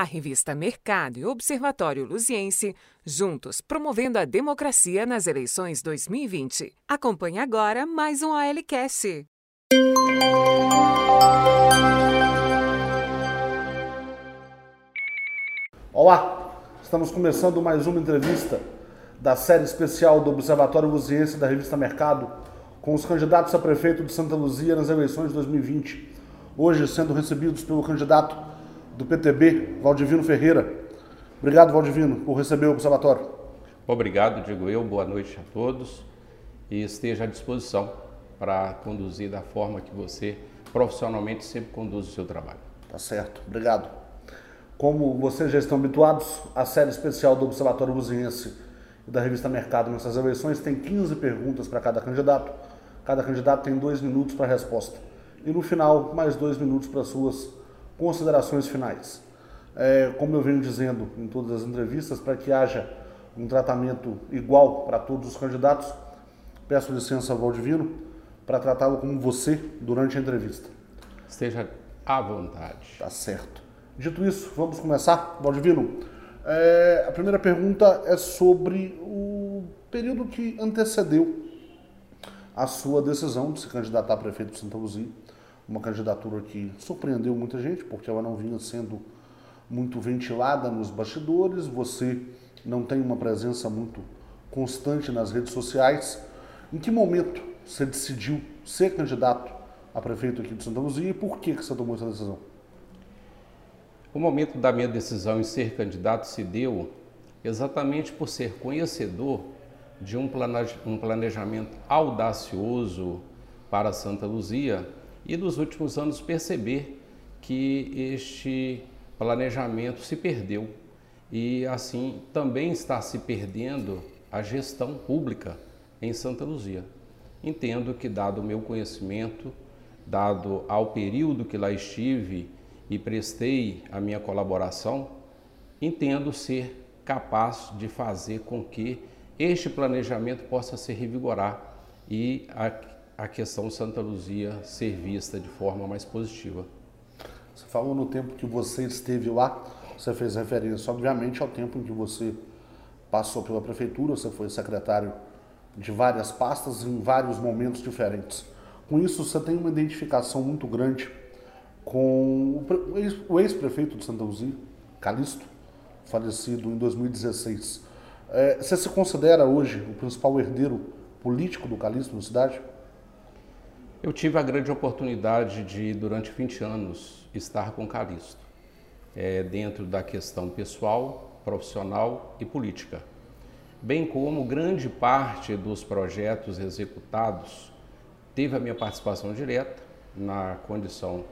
A revista Mercado e Observatório Luziense, juntos promovendo a democracia nas eleições 2020. Acompanhe agora mais um ALCast. Olá, estamos começando mais uma entrevista da série especial do Observatório Luziense da revista Mercado com os candidatos a prefeito de Santa Luzia nas eleições de 2020. Hoje sendo recebidos pelo candidato do PTB, Valdivino Ferreira. Obrigado, Valdivino, por receber o Observatório. Obrigado, digo eu. Boa noite a todos e esteja à disposição para conduzir da forma que você profissionalmente sempre conduz o seu trabalho. Tá certo, obrigado. Como vocês já estão habituados, a série especial do Observatório Luziense e da revista Mercado nessas eleições tem 15 perguntas para cada candidato. Cada candidato tem dois minutos para a resposta. E no final, mais dois minutos para suas considerações finais. É, como eu venho dizendo em todas as entrevistas, para que haja um tratamento igual para todos os candidatos, peço licença ao Valdivino para tratá-lo como você durante a entrevista. Esteja à vontade. Tá certo. Dito isso, vamos começar. Valdivino, é, a primeira pergunta é sobre o período que antecedeu a sua decisão de se candidatar a prefeito de Santa Luzia. Uma candidatura que surpreendeu muita gente, porque ela não vinha sendo muito ventilada nos bastidores. Você não tem uma presença muito constante nas redes sociais. Em que momento você decidiu ser candidato a prefeito aqui de Santa Luzia e por que, que você tomou essa decisão? O momento da minha decisão em ser candidato se deu exatamente por ser conhecedor de um planejamento audacioso para Santa Luzia e nos últimos anos perceber que este planejamento se perdeu e assim também está se perdendo a gestão pública em Santa Luzia. Entendo que dado o meu conhecimento, dado ao período que lá estive e prestei a minha colaboração, entendo ser capaz de fazer com que este planejamento possa se revigorar e a, questão Santa Luzia ser vista de forma mais positiva. Você falou no tempo que você esteve lá, você fez referência, obviamente, ao tempo em que você passou pela prefeitura, você foi secretário de várias pastas em vários momentos diferentes. Com isso, você tem uma identificação muito grande com o ex-prefeito de Santa Luzia, Calixto, falecido em 2016. É, você se considera hoje o principal herdeiro político do Calixto na cidade? Eu tive a grande oportunidade de, durante 20 anos, estar com Calixto, é, dentro da questão pessoal, profissional e política, bem como grande parte dos projetos executados teve a minha participação direta na condição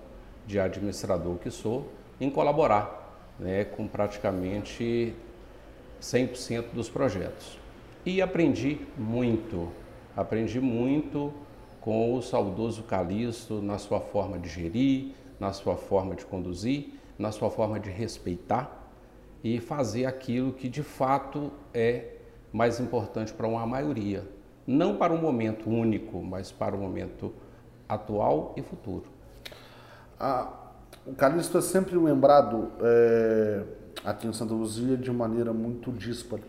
de administrador que sou, em colaborar né, com praticamente 100% dos projetos. E aprendi muito, aprendi muito com o saudoso Calixto na sua forma de gerir, na sua forma de conduzir, na sua forma de respeitar e fazer aquilo que de fato é mais importante para uma maioria. Não para um momento único, mas para o momento atual e futuro. Ah, o Calixto é sempre lembrado é, aqui em Santa Luzia de maneira muito díspare.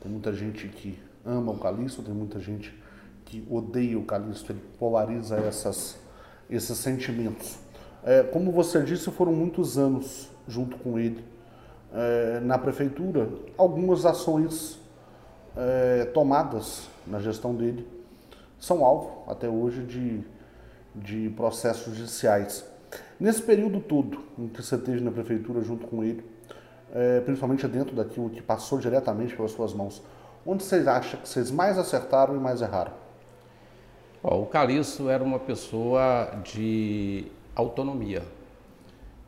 Tem muita gente que ama o Calixto, tem muita gente que odeia o Calixto, ele polariza essas, esses sentimentos. É, como você disse, foram muitos anos junto com ele é, na prefeitura, algumas ações é, tomadas na gestão dele são alvo até hoje de, de processos judiciais. Nesse período todo em que você esteve na prefeitura junto com ele, é, principalmente dentro daquilo que passou diretamente pelas suas mãos, onde vocês acham que vocês mais acertaram e mais erraram? O Calixto era uma pessoa de autonomia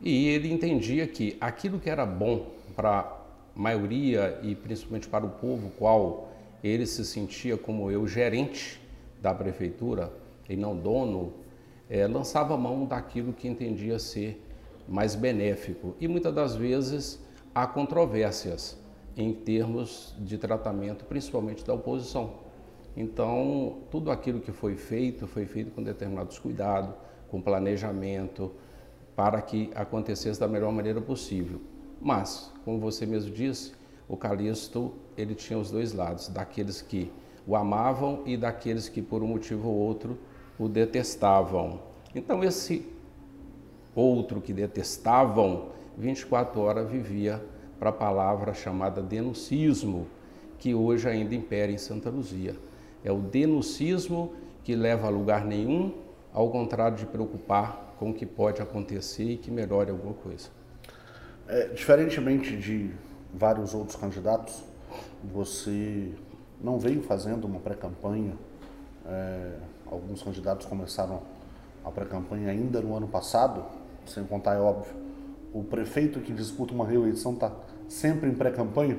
e ele entendia que aquilo que era bom para a maioria e principalmente para o povo, qual ele se sentia como eu gerente da prefeitura e não dono é, lançava mão daquilo que entendia ser mais benéfico. E muitas das vezes há controvérsias em termos de tratamento, principalmente da oposição. Então, tudo aquilo que foi feito, foi feito com determinados cuidados, com planejamento, para que acontecesse da melhor maneira possível. Mas, como você mesmo disse, o Calixto ele tinha os dois lados, daqueles que o amavam e daqueles que por um motivo ou outro o detestavam. Então esse outro que detestavam 24 horas vivia para a palavra chamada denuncismo, que hoje ainda impera em Santa Luzia. É o denuncismo que leva a lugar nenhum, ao contrário de preocupar com o que pode acontecer e que melhore alguma coisa. É, diferentemente de vários outros candidatos, você não veio fazendo uma pré-campanha. É, alguns candidatos começaram a pré-campanha ainda no ano passado, sem contar, é óbvio, o prefeito que disputa uma reeleição está sempre em pré-campanha.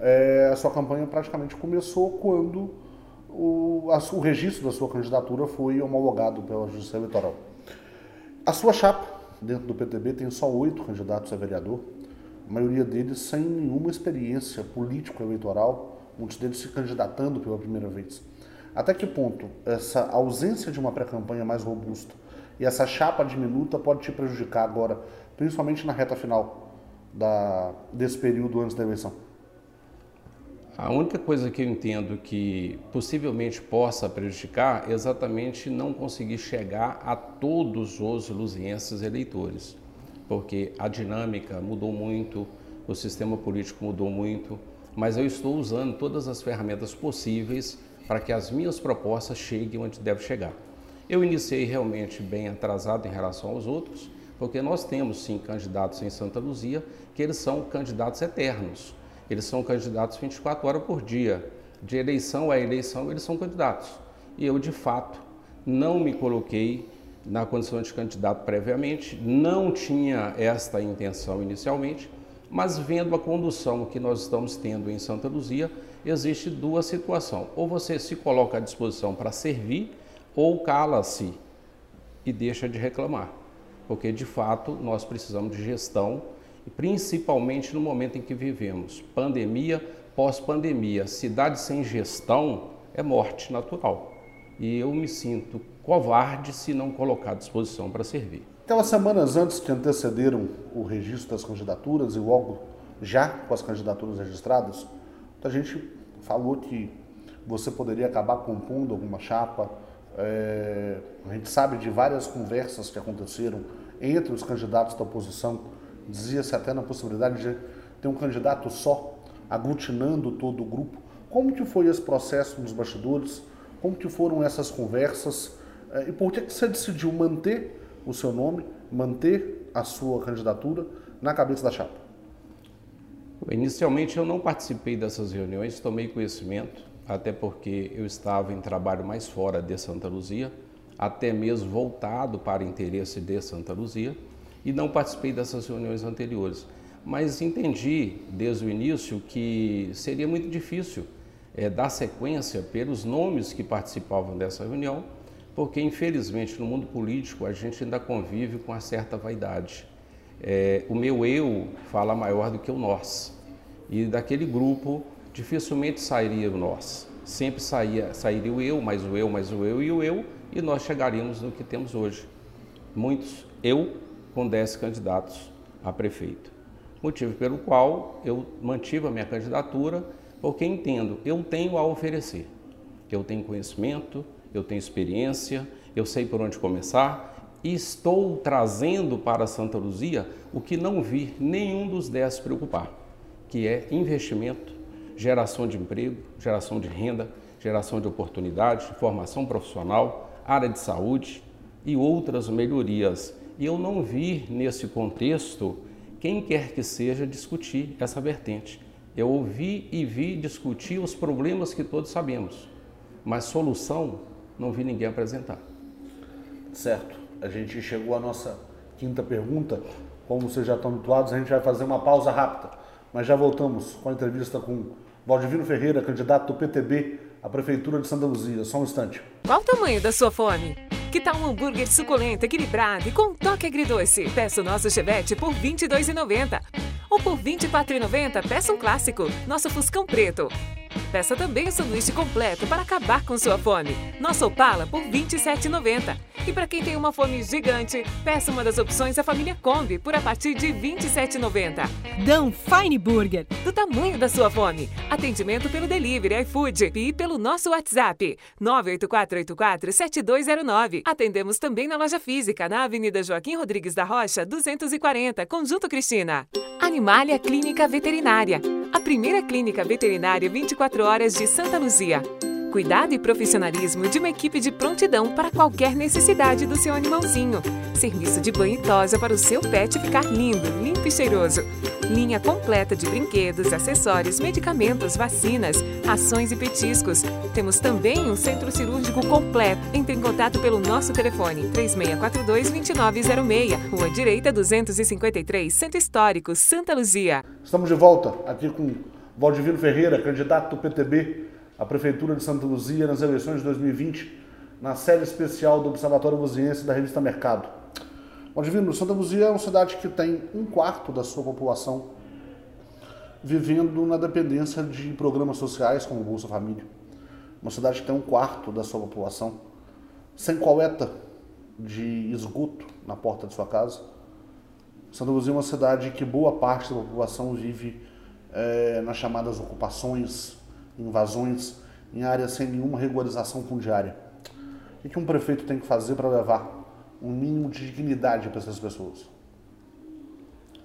É, a sua campanha praticamente começou quando o, a, o registro da sua candidatura foi homologado pela Justiça Eleitoral. A sua chapa, dentro do PTB, tem só oito candidatos a vereador, a maioria deles sem nenhuma experiência político-eleitoral, muitos deles se candidatando pela primeira vez. Até que ponto essa ausência de uma pré-campanha mais robusta e essa chapa diminuta pode te prejudicar agora, principalmente na reta final da, desse período antes da eleição? A única coisa que eu entendo que possivelmente possa prejudicar é exatamente não conseguir chegar a todos os luzienses eleitores, porque a dinâmica mudou muito, o sistema político mudou muito, mas eu estou usando todas as ferramentas possíveis para que as minhas propostas cheguem onde deve chegar. Eu iniciei realmente bem atrasado em relação aos outros, porque nós temos sim candidatos em Santa Luzia que eles são candidatos eternos eles são candidatos 24 horas por dia. De eleição a eleição, eles são candidatos. E eu, de fato, não me coloquei na condição de candidato previamente, não tinha esta intenção inicialmente, mas vendo a condução que nós estamos tendo em Santa Luzia, existe duas situações. Ou você se coloca à disposição para servir, ou cala-se e deixa de reclamar. Porque, de fato, nós precisamos de gestão principalmente no momento em que vivemos. Pandemia, pós-pandemia, cidade sem gestão é morte natural. E eu me sinto covarde se não colocar à disposição para servir. Aquelas semanas antes que antecederam o registro das candidaturas e logo já com as candidaturas registradas, a gente falou que você poderia acabar compondo alguma chapa. É, a gente sabe de várias conversas que aconteceram entre os candidatos da oposição Dizia-se até na possibilidade de ter um candidato só, aglutinando todo o grupo. Como que foi esse processo nos bastidores? Como que foram essas conversas? Eh, e por que você decidiu manter o seu nome, manter a sua candidatura na cabeça da chapa? Inicialmente eu não participei dessas reuniões, tomei conhecimento, até porque eu estava em trabalho mais fora de Santa Luzia, até mesmo voltado para interesse de Santa Luzia e não participei dessas reuniões anteriores. Mas entendi desde o início que seria muito difícil é, dar sequência pelos nomes que participavam dessa reunião, porque infelizmente no mundo político a gente ainda convive com uma certa vaidade. É, o meu eu fala maior do que o nós. E daquele grupo dificilmente sairia o nós. Sempre saía, sairia o eu, mais o eu, mais o eu e o eu, e nós chegaríamos no que temos hoje. Muitos eu com 10 candidatos a prefeito. Motivo pelo qual eu mantive a minha candidatura, porque entendo, eu tenho a oferecer. Eu tenho conhecimento, eu tenho experiência, eu sei por onde começar e estou trazendo para Santa Luzia o que não vi nenhum dos dez preocupar, que é investimento, geração de emprego, geração de renda, geração de oportunidade, formação profissional, área de saúde e outras melhorias e eu não vi nesse contexto quem quer que seja discutir essa vertente. Eu ouvi e vi discutir os problemas que todos sabemos, mas solução não vi ninguém apresentar. Certo. A gente chegou à nossa quinta pergunta. Como vocês já estão habituados, a gente vai fazer uma pausa rápida, mas já voltamos com a entrevista com Valdivino Ferreira, candidato do PTB à Prefeitura de Santa Luzia. Só um instante. Qual o tamanho da sua fome? Que tal um hambúrguer suculento, equilibrado e com toque agridoce? Peça o nosso chevette por R$ 22,90. Ou por R$ 24,90, peça um clássico, nosso Fuscão Preto. Peça também o sanduíche completo para acabar com sua fome. Nosso Opala por R$ 27,90. E para quem tem uma fome gigante, peça uma das opções da família Kombi por a partir de R$ 27,90. Dão Fine Burger. Do tamanho da sua fome. Atendimento pelo delivery iFood e pelo nosso WhatsApp 984847209. Atendemos também na loja física na Avenida Joaquim Rodrigues da Rocha, 240, Conjunto Cristina. Animalia Clínica Veterinária. A primeira clínica veterinária 24 horas de Santa Luzia. Cuidado e profissionalismo de uma equipe de prontidão para qualquer necessidade do seu animalzinho. Serviço de banho e tosa para o seu pet ficar lindo, limpo e cheiroso. Linha completa de brinquedos, acessórios, medicamentos, vacinas, ações e petiscos. Temos também um centro cirúrgico completo. Entre em contato pelo nosso telefone 3642-2906, Rua Direita 253, Centro Histórico, Santa Luzia. Estamos de volta aqui com Valdivino Ferreira, candidato do PTB à Prefeitura de Santa Luzia nas eleições de 2020, na série especial do Observatório Luziense da revista Mercado. Valdivino, Santa Luzia é uma cidade que tem um quarto da sua população vivendo na dependência de programas sociais como Bolsa Família. Uma cidade que tem um quarto da sua população sem coleta de esgoto na porta de sua casa. Santa Luzia é uma cidade que boa parte da população vive é, nas chamadas ocupações, invasões em áreas sem nenhuma regularização fundiária. O que um prefeito tem que fazer para levar um mínimo de dignidade para essas pessoas?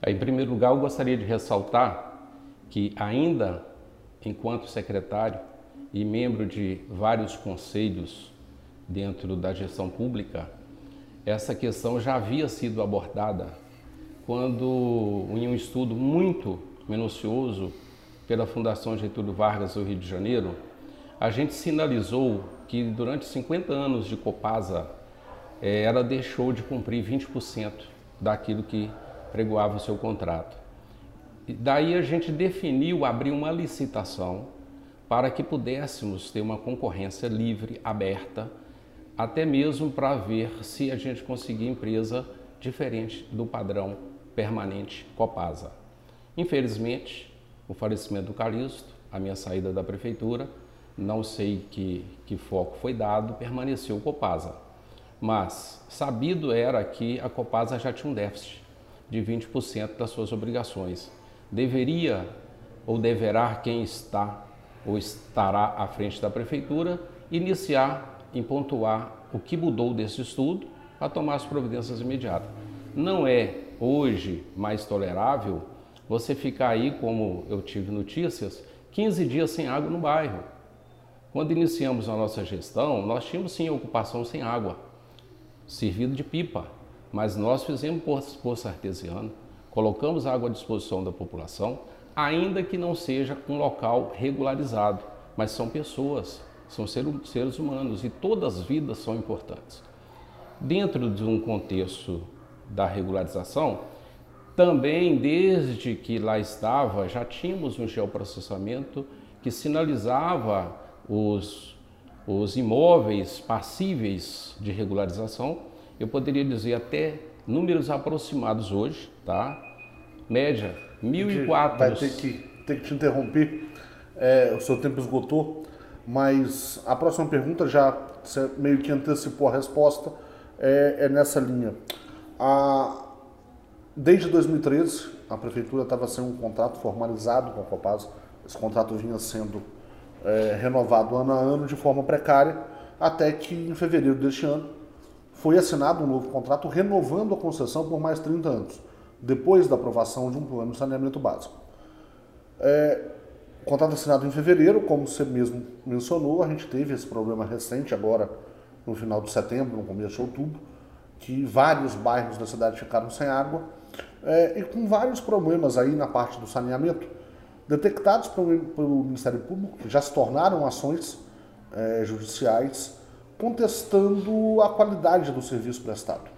Em primeiro lugar, eu gostaria de ressaltar que, ainda enquanto secretário e membro de vários conselhos dentro da gestão pública, essa questão já havia sido abordada quando, em um estudo muito minucioso pela Fundação Getúlio Vargas do Rio de Janeiro, a gente sinalizou que durante 50 anos de Copasa, eh, ela deixou de cumprir 20% daquilo que pregoava o seu contrato. Daí a gente definiu abrir uma licitação para que pudéssemos ter uma concorrência livre, aberta, até mesmo para ver se a gente conseguia empresa diferente do padrão permanente Copasa. Infelizmente, o falecimento do Calixto, a minha saída da prefeitura, não sei que, que foco foi dado, permaneceu o Copasa. Mas sabido era que a Copasa já tinha um déficit de 20% das suas obrigações. Deveria ou deverá quem está ou estará à frente da prefeitura iniciar em pontuar o que mudou desse estudo para tomar as providências imediatas. Não é hoje mais tolerável você ficar aí, como eu tive notícias, 15 dias sem água no bairro. Quando iniciamos a nossa gestão, nós tínhamos sim ocupação sem água, servido de pipa, mas nós fizemos poço artesiano, colocamos água à disposição da população, ainda que não seja um local regularizado, mas são pessoas, são seres humanos e todas as vidas são importantes. Dentro de um contexto da regularização, também desde que lá estava, já tínhamos um geoprocessamento que sinalizava os, os imóveis passíveis de regularização. Eu poderia dizer até números aproximados hoje, tá? Média, 1.004. Vai ter que, ter que te interromper, é, o seu tempo esgotou, mas a próxima pergunta já meio que antecipou a resposta, é, é nessa linha. A, desde 2013, a prefeitura estava sendo um contrato formalizado com a Copasa, esse contrato vinha sendo é, renovado ano a ano de forma precária, até que em fevereiro deste ano foi assinado um novo contrato renovando a concessão por mais 30 anos, depois da aprovação de um plano de saneamento básico. É, o contrato assinado em fevereiro, como você mesmo mencionou, a gente teve esse problema recente agora no final de setembro, no começo de outubro, que vários bairros da cidade ficaram sem água é, e com vários problemas aí na parte do saneamento detectados pelo, pelo Ministério Público, que já se tornaram ações é, judiciais contestando a qualidade do serviço prestado.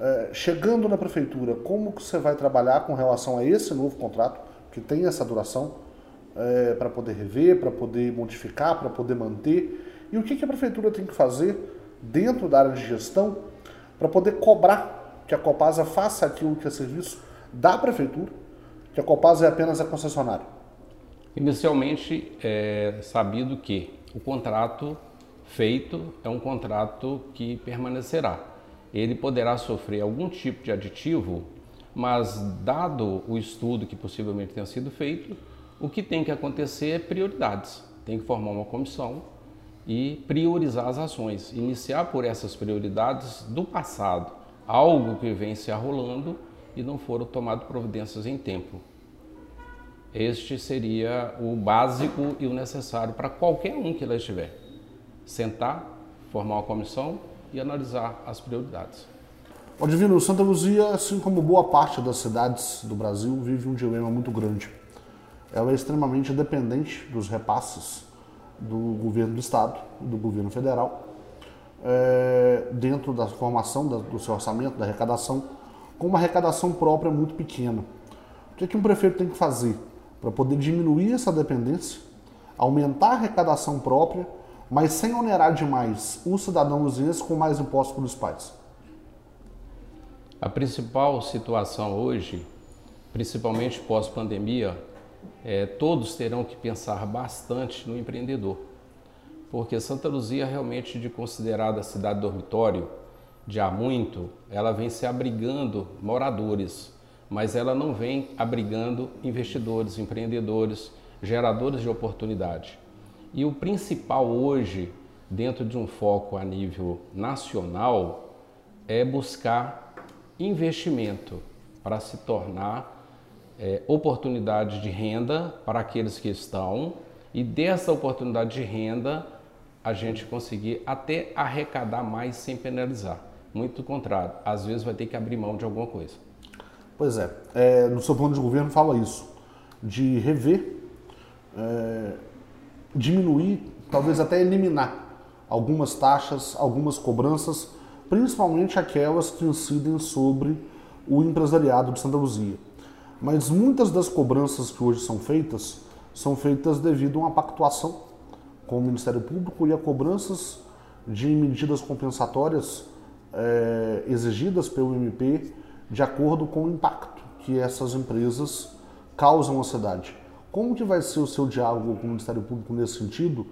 É, chegando na prefeitura, como que você vai trabalhar com relação a esse novo contrato, que tem essa duração, é, para poder rever, para poder modificar, para poder manter? E o que, que a prefeitura tem que fazer dentro da área de gestão para poder cobrar que a Copasa faça aquilo que é serviço da prefeitura que a Copasa é apenas a concessionária? Inicialmente, é sabido que o contrato feito é um contrato que permanecerá. Ele poderá sofrer algum tipo de aditivo, mas dado o estudo que possivelmente tenha sido feito, o que tem que acontecer é prioridades. Tem que formar uma comissão e priorizar as ações, iniciar por essas prioridades do passado, algo que vem se arrolando e não foram tomadas providências em tempo. Este seria o básico e o necessário para qualquer um que lá estiver. Sentar, formar uma comissão e analisar as prioridades. O Divino, Santa Luzia, assim como boa parte das cidades do Brasil, vive um dilema muito grande. Ela é extremamente dependente dos repasses do governo do Estado, do governo federal, é, dentro da formação da, do seu orçamento, da arrecadação, com uma arrecadação própria muito pequena. O que, é que um prefeito tem que fazer para poder diminuir essa dependência, aumentar a arrecadação própria, mas sem onerar demais o cidadão luziense com mais impostos municipais? A principal situação hoje, principalmente pós-pandemia, é, todos terão que pensar bastante no empreendedor, porque Santa Luzia realmente de considerada cidade dormitório, de há muito, ela vem se abrigando moradores, mas ela não vem abrigando investidores, empreendedores, geradores de oportunidade. E o principal hoje, dentro de um foco a nível nacional, é buscar investimento para se tornar é, oportunidade de renda para aqueles que estão e dessa oportunidade de renda a gente conseguir até arrecadar mais sem penalizar. Muito contrário, às vezes vai ter que abrir mão de alguma coisa. Pois é, é no seu plano de governo fala isso, de rever, é, diminuir, talvez até eliminar algumas taxas, algumas cobranças, principalmente aquelas que incidem sobre o empresariado de Santa Luzia. Mas muitas das cobranças que hoje são feitas são feitas devido a uma pactuação com o Ministério Público e a cobranças de medidas compensatórias é, exigidas pelo MP de acordo com o impacto que essas empresas causam à cidade. Como que vai ser o seu diálogo com o Ministério Público nesse sentido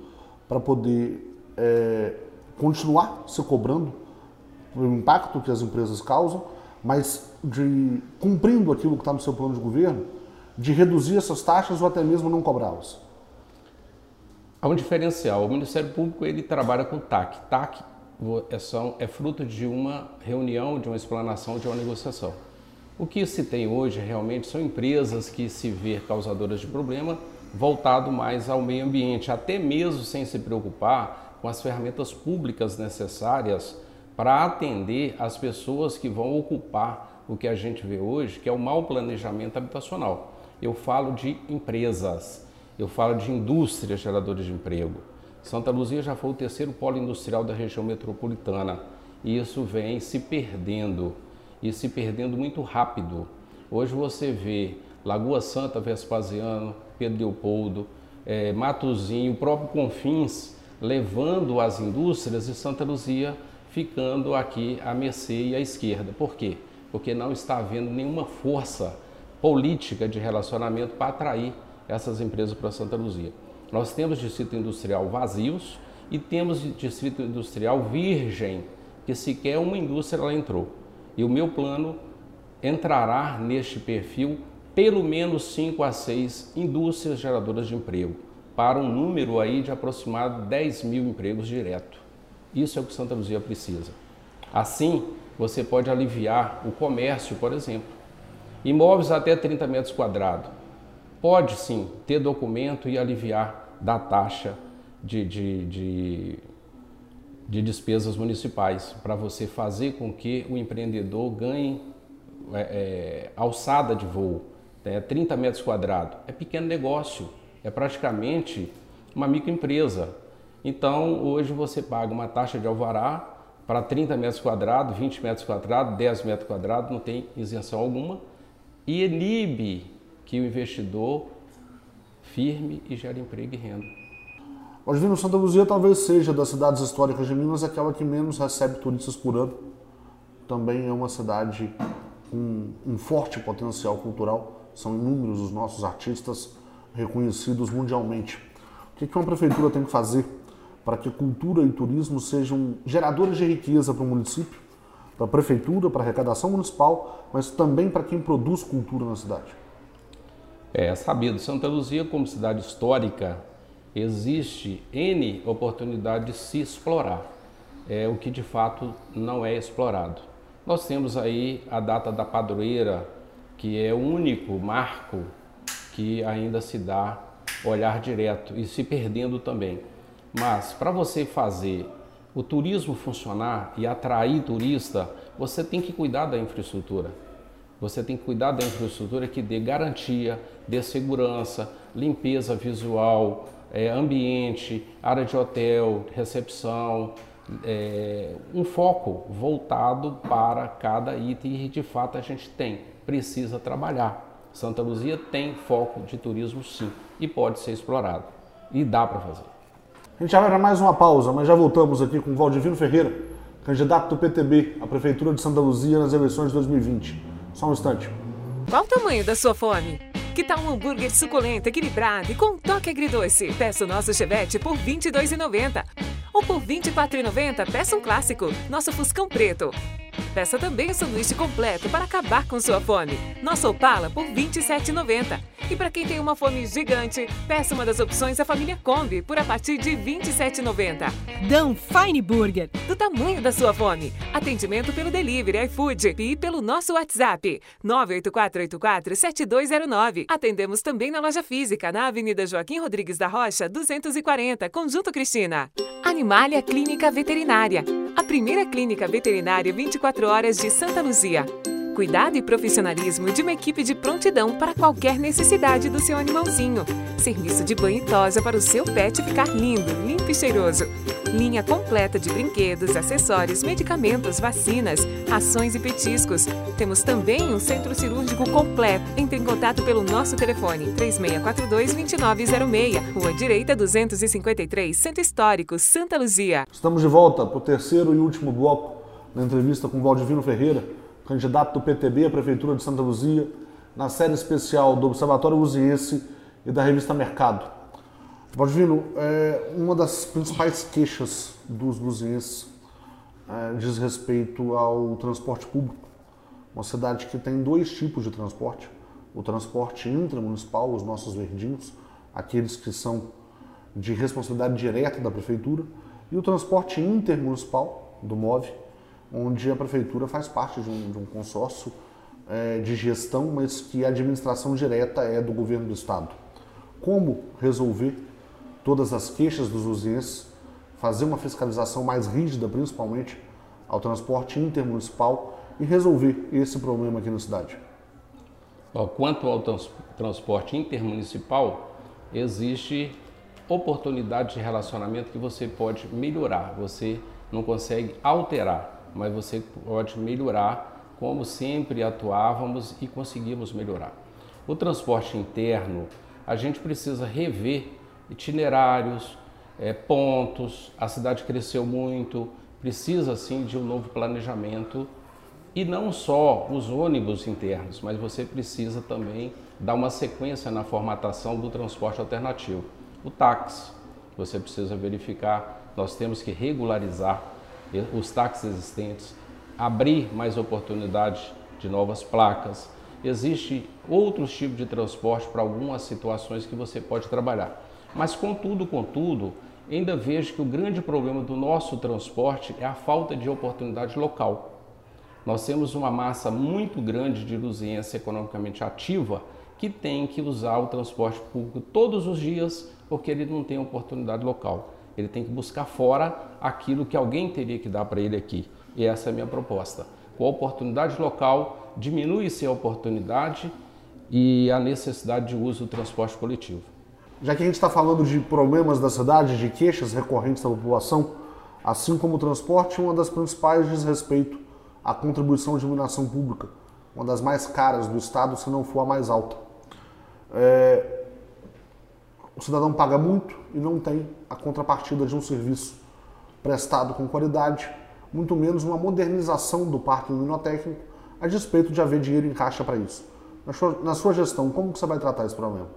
para poder é, continuar se cobrando o impacto que as empresas causam, mas de cumprindo aquilo que está no seu plano de governo, de reduzir essas taxas ou até mesmo não cobrá-las? Há um diferencial. O Ministério Público ele trabalha com TAC. TAC é, é fruto de uma reunião, de uma explanação, de uma negociação. O que se tem hoje realmente são empresas que se vê causadoras de problema voltado mais ao meio ambiente, até mesmo sem se preocupar com as ferramentas públicas necessárias para atender as pessoas que vão ocupar o que a gente vê hoje, que é o mau planejamento habitacional. Eu falo de empresas, eu falo de indústrias geradoras de emprego. Santa Luzia já foi o terceiro polo industrial da região metropolitana e isso vem se perdendo e se perdendo muito rápido. Hoje você vê Lagoa Santa, Vespasiano, Pedro Leopoldo, é, Matozinho, o próprio Confins levando as indústrias e Santa Luzia ficando aqui à mercê e à esquerda. Por quê? Porque não está havendo nenhuma força política de relacionamento para atrair essas empresas para Santa Luzia. Nós temos distrito industrial vazios e temos distrito industrial virgem, que sequer uma indústria lá entrou. E o meu plano entrará neste perfil pelo menos 5 a 6 indústrias geradoras de emprego, para um número aí de aproximado 10 mil empregos direto. Isso é o que Santa Luzia precisa. Assim, você pode aliviar o comércio, por exemplo. Imóveis até 30 metros quadrados pode sim ter documento e aliviar da taxa de, de, de, de despesas municipais, para você fazer com que o empreendedor ganhe é, é, alçada de voo, né, 30 metros quadrados. É pequeno negócio, é praticamente uma microempresa. Então, hoje você paga uma taxa de alvará para 30 metros quadrados, 20 metros quadrados, 10 metros quadrados, não tem isenção alguma, e inibe que o investidor firme e gere emprego e renda. Osvino, Santa Luzia talvez seja das cidades históricas de Minas aquela que menos recebe turistas por ano. Também é uma cidade com um forte potencial cultural. São inúmeros os nossos artistas reconhecidos mundialmente. O que uma prefeitura tem que fazer para que cultura e turismo sejam geradores de riqueza para o município, para a prefeitura, para a arrecadação municipal, mas também para quem produz cultura na cidade? É sabido, Santa Luzia, como cidade histórica, existe N oportunidade de se explorar, é o que de fato não é explorado. Nós temos aí a data da padroeira, que é o único marco que ainda se dá olhar direto e se perdendo também. Mas para você fazer o turismo funcionar e atrair turista, você tem que cuidar da infraestrutura. Você tem que cuidar da infraestrutura que dê garantia, dê segurança, limpeza visual, é, ambiente, área de hotel, recepção, é, um foco voltado para cada item e de fato a gente tem, precisa trabalhar. Santa Luzia tem foco de turismo sim e pode ser explorado e dá para fazer. A gente já vai para mais uma pausa, mas já voltamos aqui com o Valdivino Ferreira, candidato do PTB à Prefeitura de Santa Luzia nas eleições de 2020. Só um instante. Qual o tamanho da sua fome? Que tal um hambúrguer suculento, equilibrado e com um toque agridoce? Peça o nosso chevette por R$ 22,90. Ou por R$ 24,90, peça um clássico, nosso Fuscão Preto. Peça também o sanduíche completo para acabar com sua fome. Nossa Opala por R$ 27,90. E para quem tem uma fome gigante, peça uma das opções da família Kombi por a partir de R$ 27,90. Dão Fine Burger. Do tamanho da sua fome. Atendimento pelo delivery, iFood e pelo nosso WhatsApp 984847209. Atendemos também na loja física, na Avenida Joaquim Rodrigues da Rocha, 240, Conjunto Cristina. Animalia Clínica Veterinária. A primeira clínica veterinária 24 horas de Santa Luzia. Cuidado e profissionalismo de uma equipe de prontidão para qualquer necessidade do seu animalzinho. Serviço de banho e tosa para o seu pet ficar lindo, limpo e cheiroso. Linha completa de brinquedos, acessórios, medicamentos, vacinas, rações e petiscos. Temos também um centro cirúrgico completo. Entre em contato pelo nosso telefone 3642-2906, Rua Direita 253, Centro Histórico, Santa Luzia. Estamos de volta para o terceiro e último bloco na entrevista com Valdivino Ferreira candidato do PTB à Prefeitura de Santa Luzia, na série especial do Observatório Luziense e da revista Mercado. Valdivino, é, uma das principais queixas dos luzienses é, diz respeito ao transporte público. Uma cidade que tem dois tipos de transporte: o transporte intramunicipal, os nossos verdinhos, aqueles que são de responsabilidade direta da prefeitura, e o transporte intermunicipal, do MOVE, onde a prefeitura faz parte de um, de um consórcio é, de gestão, mas que a administração direta é do governo do estado. Como resolver todas as queixas dos usienses, fazer uma fiscalização mais rígida, principalmente ao transporte intermunicipal e resolver esse problema aqui na cidade? Quanto ao trans transporte intermunicipal, existe oportunidade de relacionamento que você pode melhorar, você não consegue alterar mas você pode melhorar como sempre atuávamos e conseguimos melhorar. O transporte interno, a gente precisa rever itinerários, é, pontos, a cidade cresceu muito, precisa sim de um novo planejamento e não só os ônibus internos, mas você precisa também dar uma sequência na formatação do transporte alternativo. O táxi, você precisa verificar, nós temos que regularizar os táxis existentes, abrir mais oportunidades de novas placas. Existe outros tipos de transporte para algumas situações que você pode trabalhar. Mas contudo, contudo, ainda vejo que o grande problema do nosso transporte é a falta de oportunidade local. Nós temos uma massa muito grande de luziense economicamente ativa que tem que usar o transporte público todos os dias porque ele não tem oportunidade local. Ele tem que buscar fora aquilo que alguém teria que dar para ele aqui. E essa é a minha proposta. Com a oportunidade local, diminui-se a oportunidade e a necessidade de uso do transporte coletivo. Já que a gente está falando de problemas da cidade, de queixas recorrentes da população, assim como o transporte, uma das principais diz respeito à contribuição de iluminação pública, uma das mais caras do Estado, se não for a mais alta. É, o cidadão paga muito e não tem a contrapartida de um serviço prestado com qualidade, muito menos uma modernização do parque luminotécnico, a despeito de haver dinheiro em caixa para isso. Na sua, na sua, gestão, como que você vai tratar esse problema?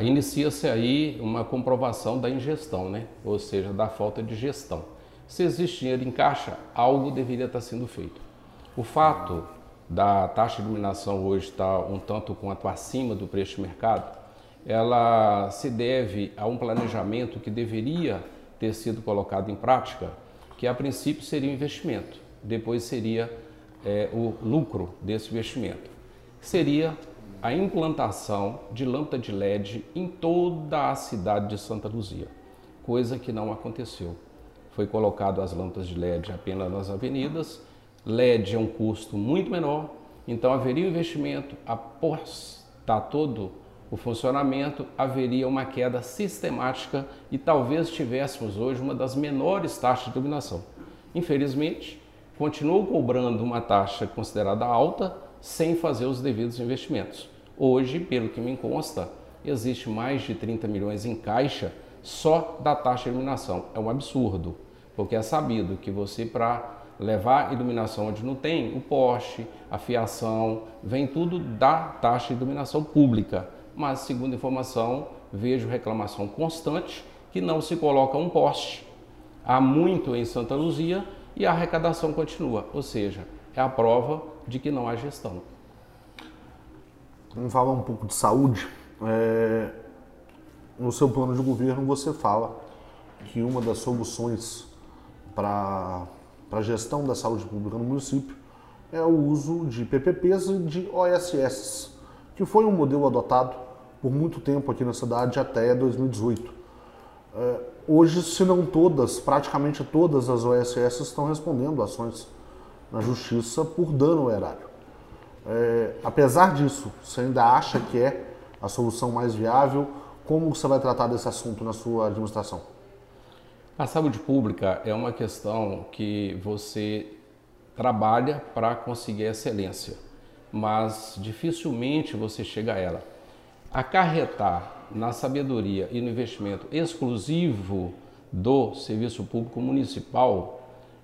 Inicia-se aí uma comprovação da ingestão, né? ou seja, da falta de gestão. Se existe dinheiro em caixa, algo deveria estar sendo feito. O fato da taxa de iluminação hoje estar um tanto quanto acima do preço de mercado, ela se deve a um planejamento que deveria ter sido colocado em prática, que a princípio seria o investimento, depois seria é, o lucro desse investimento. Seria a implantação de lâmpada de LED em toda a cidade de Santa Luzia, coisa que não aconteceu. Foi colocado as lâmpadas de LED apenas nas avenidas, LED é um custo muito menor, então haveria investimento após estar todo o funcionamento, haveria uma queda sistemática e talvez tivéssemos hoje uma das menores taxas de iluminação. Infelizmente, continuou cobrando uma taxa considerada alta sem fazer os devidos investimentos. Hoje, pelo que me consta, existe mais de 30 milhões em caixa só da taxa de iluminação. É um absurdo, porque é sabido que você para levar iluminação onde não tem, o poste, a fiação, vem tudo da taxa de iluminação pública mas segundo informação, vejo reclamação constante que não se coloca um poste. Há muito em Santa Luzia e a arrecadação continua, ou seja, é a prova de que não há gestão. Vamos falar um pouco de saúde. É... No seu plano de governo você fala que uma das soluções para a gestão da saúde pública no município é o uso de PPPs e de OSS, que foi um modelo adotado por muito tempo aqui na cidade até 2018. É, hoje, se não todas, praticamente todas as OSS estão respondendo ações na justiça por dano ao erário. É, apesar disso, você ainda acha que é a solução mais viável? Como você vai tratar desse assunto na sua administração? A saúde pública é uma questão que você trabalha para conseguir excelência mas dificilmente você chega a ela. Acarretar na sabedoria e no investimento exclusivo do serviço público municipal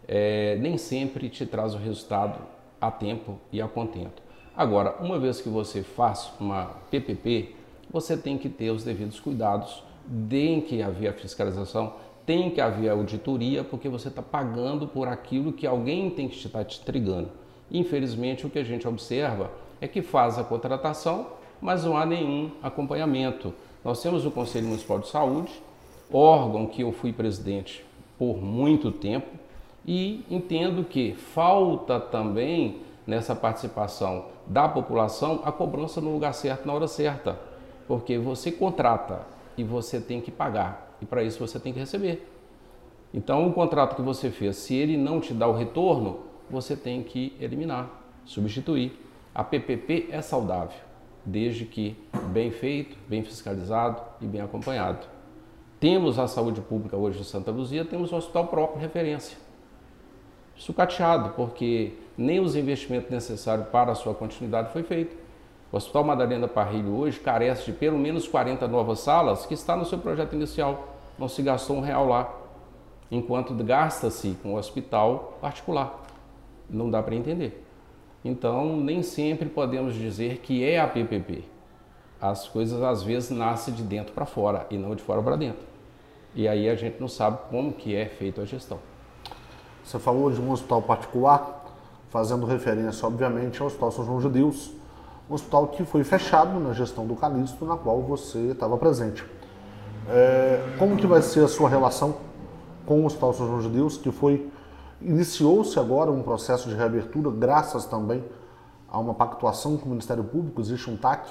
é, nem sempre te traz o resultado a tempo e a contento. Agora, uma vez que você faz uma PPP, você tem que ter os devidos cuidados, tem que haver a fiscalização, tem que haver a auditoria, porque você está pagando por aquilo que alguém tem que estar te trigando. Infelizmente, o que a gente observa é que faz a contratação, mas não há nenhum acompanhamento. Nós temos o Conselho Municipal de Saúde, órgão que eu fui presidente por muito tempo, e entendo que falta também nessa participação da população a cobrança no lugar certo, na hora certa, porque você contrata e você tem que pagar, e para isso você tem que receber. Então, o contrato que você fez, se ele não te dá o retorno, você tem que eliminar, substituir. A PPP é saudável, desde que bem feito, bem fiscalizado e bem acompanhado. Temos a saúde pública hoje em Santa Luzia, temos um hospital próprio referência. Sucateado, porque nem os investimentos necessários para a sua continuidade foi feito. O Hospital Madalena Parrilho hoje carece de pelo menos 40 novas salas que está no seu projeto inicial. Não se gastou um real lá, enquanto gasta-se com o hospital particular não dá para entender. Então, nem sempre podemos dizer que é a PPP. As coisas às vezes nascem de dentro para fora e não de fora para dentro. E aí a gente não sabe como que é feita a gestão. Você falou de um hospital particular, fazendo referência, obviamente, ao Hospital São João de Deus, um hospital que foi fechado na gestão do Calixto, na qual você estava presente. É, como que vai ser a sua relação com o Hospital São João de Deus, que foi Iniciou-se agora um processo de reabertura, graças também a uma pactuação com o Ministério Público, existe um TAC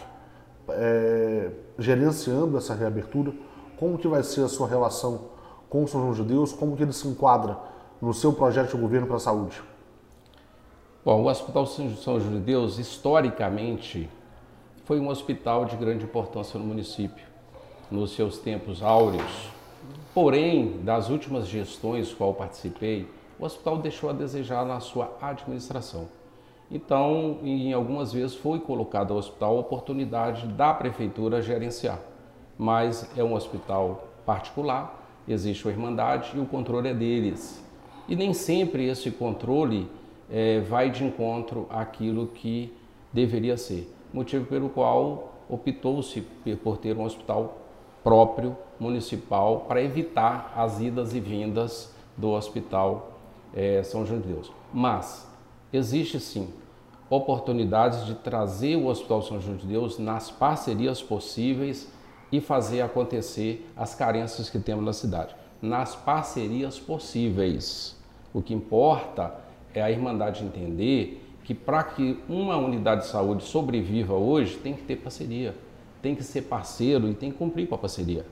é, gerenciando essa reabertura. Como que vai ser a sua relação com o São João de Deus? Como que ele se enquadra no seu projeto de governo para a saúde? Bom, o Hospital São João de Deus, historicamente, foi um hospital de grande importância no município, nos seus tempos áureos. Porém, das últimas gestões qual participei, o hospital deixou a desejar na sua administração. Então, em algumas vezes foi colocado ao hospital a oportunidade da prefeitura gerenciar, mas é um hospital particular, existe uma irmandade e o controle é deles. E nem sempre esse controle é, vai de encontro àquilo que deveria ser, motivo pelo qual optou-se por ter um hospital próprio, municipal, para evitar as idas e vindas do Hospital é, São João de Deus. Mas existe sim oportunidades de trazer o Hospital São João de Deus nas parcerias possíveis e fazer acontecer as carências que temos na cidade. Nas parcerias possíveis. O que importa é a Irmandade entender que para que uma unidade de saúde sobreviva hoje, tem que ter parceria, tem que ser parceiro e tem que cumprir com a parceria.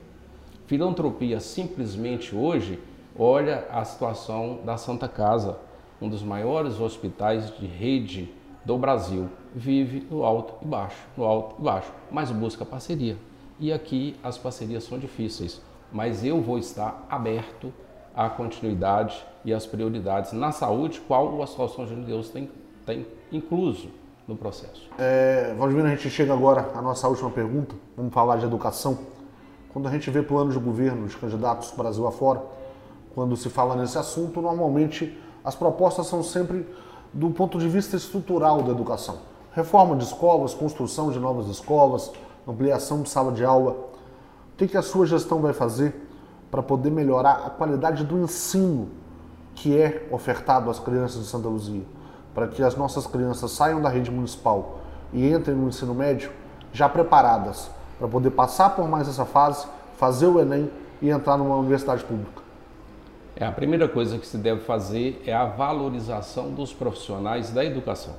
Filantropia simplesmente hoje olha a situação da Santa Casa, um dos maiores hospitais de rede do Brasil, vive no alto e baixo, no alto e baixo, mas busca parceria. E aqui as parcerias são difíceis, mas eu vou estar aberto à continuidade e às prioridades na saúde, qual o João de Deus tem está incluso no processo. É, Valdemiro, a gente chega agora à nossa última pergunta. Vamos falar de educação. Quando a gente vê planos de governo de candidatos Brasil afora, quando se fala nesse assunto, normalmente as propostas são sempre do ponto de vista estrutural da educação. Reforma de escolas, construção de novas escolas, ampliação de sala de aula. O que, que a sua gestão vai fazer para poder melhorar a qualidade do ensino que é ofertado às crianças de Santa Luzia? para que as nossas crianças saiam da rede municipal e entrem no ensino médio já preparadas para poder passar por mais essa fase, fazer o Enem e entrar numa universidade pública? É, a primeira coisa que se deve fazer é a valorização dos profissionais da educação.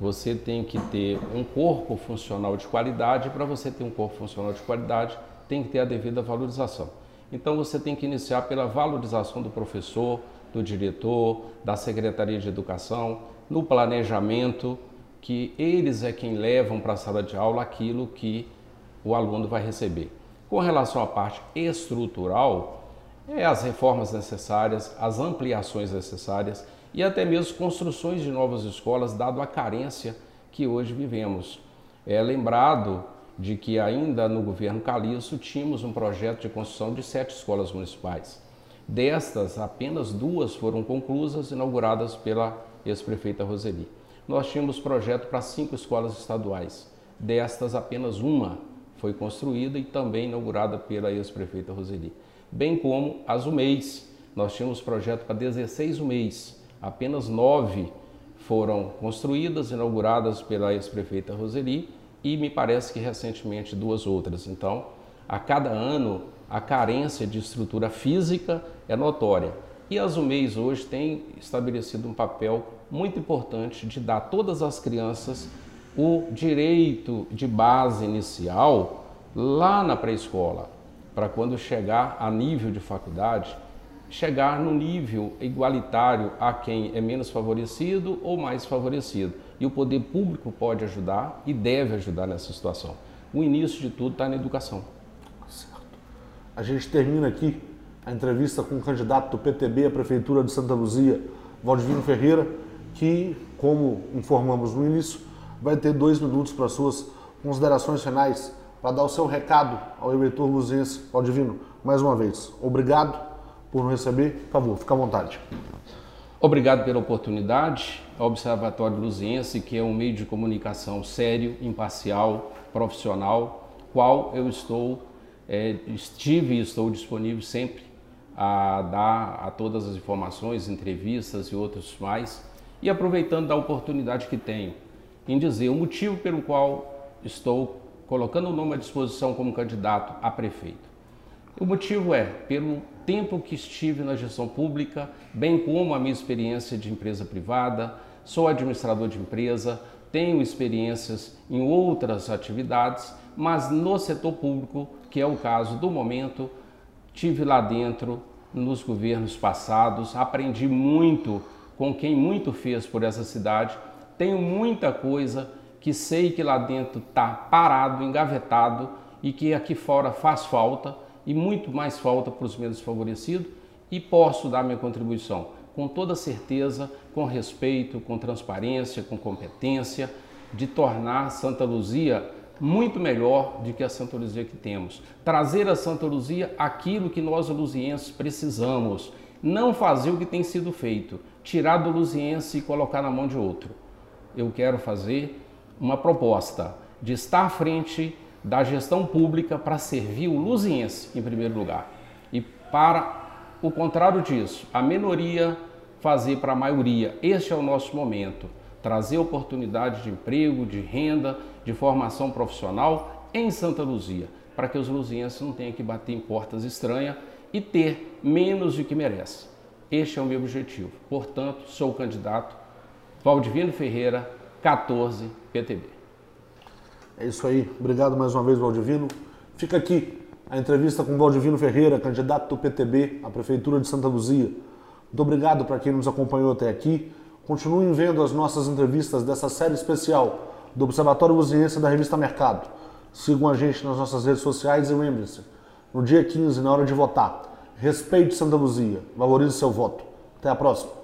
Você tem que ter um corpo funcional de qualidade, para você ter um corpo funcional de qualidade, tem que ter a devida valorização. Então você tem que iniciar pela valorização do professor, do diretor, da Secretaria de Educação, no planejamento, que eles é quem levam para a sala de aula aquilo que o aluno vai receber. Com relação à parte estrutural, é as reformas necessárias, as ampliações necessárias e até mesmo construções de novas escolas, dado a carência que hoje vivemos. É lembrado de que ainda no governo Calixto tínhamos um projeto de construção de sete escolas municipais. Destas, apenas duas foram conclusas, inauguradas pela ex-prefeita Roseli. Nós tínhamos projeto para cinco escolas estaduais. Destas, apenas uma foi construída e também inaugurada pela ex-prefeita Roseli. Bem como as UMEIs. Nós tínhamos projeto para 16 UMEIs. Apenas nove foram construídas, inauguradas pela ex-prefeita Roseli e me parece que recentemente duas outras. Então, a cada ano, a carência de estrutura física é notória. E as UMEIs hoje têm estabelecido um papel muito importante de dar a todas as crianças o direito de base inicial lá na pré-escola, para quando chegar a nível de faculdade, chegar no nível igualitário a quem é menos favorecido ou mais favorecido. E o poder público pode ajudar e deve ajudar nessa situação. O início de tudo está na educação. Certo. A gente termina aqui a entrevista com o candidato do PTB à Prefeitura de Santa Luzia, Valdivino Ferreira, que, como informamos no início, vai ter dois minutos para suas considerações finais, para dar o seu recado ao eleitor luziense. Valdivino, mais uma vez, obrigado por nos receber. Por favor, fique à vontade. Obrigado pela oportunidade. ao Observatório Luziense, que é um meio de comunicação sério, imparcial, profissional, qual eu estou, é, estive e estou disponível sempre a dar a todas as informações, entrevistas e outros mais, e aproveitando da oportunidade que tenho em dizer o motivo pelo qual estou colocando o nome à disposição como candidato a prefeito. O motivo é pelo tempo que estive na gestão pública, bem como a minha experiência de empresa privada, sou administrador de empresa, tenho experiências em outras atividades, mas no setor público, que é o caso do momento, tive lá dentro nos governos passados, aprendi muito com quem muito fez por essa cidade, tenho muita coisa que sei que lá dentro está parado, engavetado e que aqui fora faz falta e muito mais falta para os menos favorecidos e posso dar minha contribuição com toda certeza, com respeito, com transparência, com competência, de tornar Santa Luzia muito melhor do que a Santa Luzia que temos. Trazer a Santa Luzia aquilo que nós luzienses precisamos, não fazer o que tem sido feito, tirar do luziense e colocar na mão de outro. Eu quero fazer uma proposta, de estar à frente da gestão pública para servir o luziense em primeiro lugar. E para o contrário disso, a minoria fazer para a maioria. Este é o nosso momento. Trazer oportunidade de emprego, de renda, de formação profissional em Santa Luzia, para que os luzienses não tenham que bater em portas estranhas e ter menos do que merece. Este é o meu objetivo. Portanto, sou o candidato Valdivino Ferreira, 14 PTB. É isso aí. Obrigado mais uma vez, Valdivino. Fica aqui a entrevista com Valdivino Ferreira, candidato do PTB à Prefeitura de Santa Luzia. Muito obrigado para quem nos acompanhou até aqui. Continuem vendo as nossas entrevistas dessa série especial do Observatório Luziense da revista Mercado. Sigam a gente nas nossas redes sociais e lembrem-se, no dia 15, na hora de votar, respeite Santa Luzia, valorize seu voto. Até a próxima.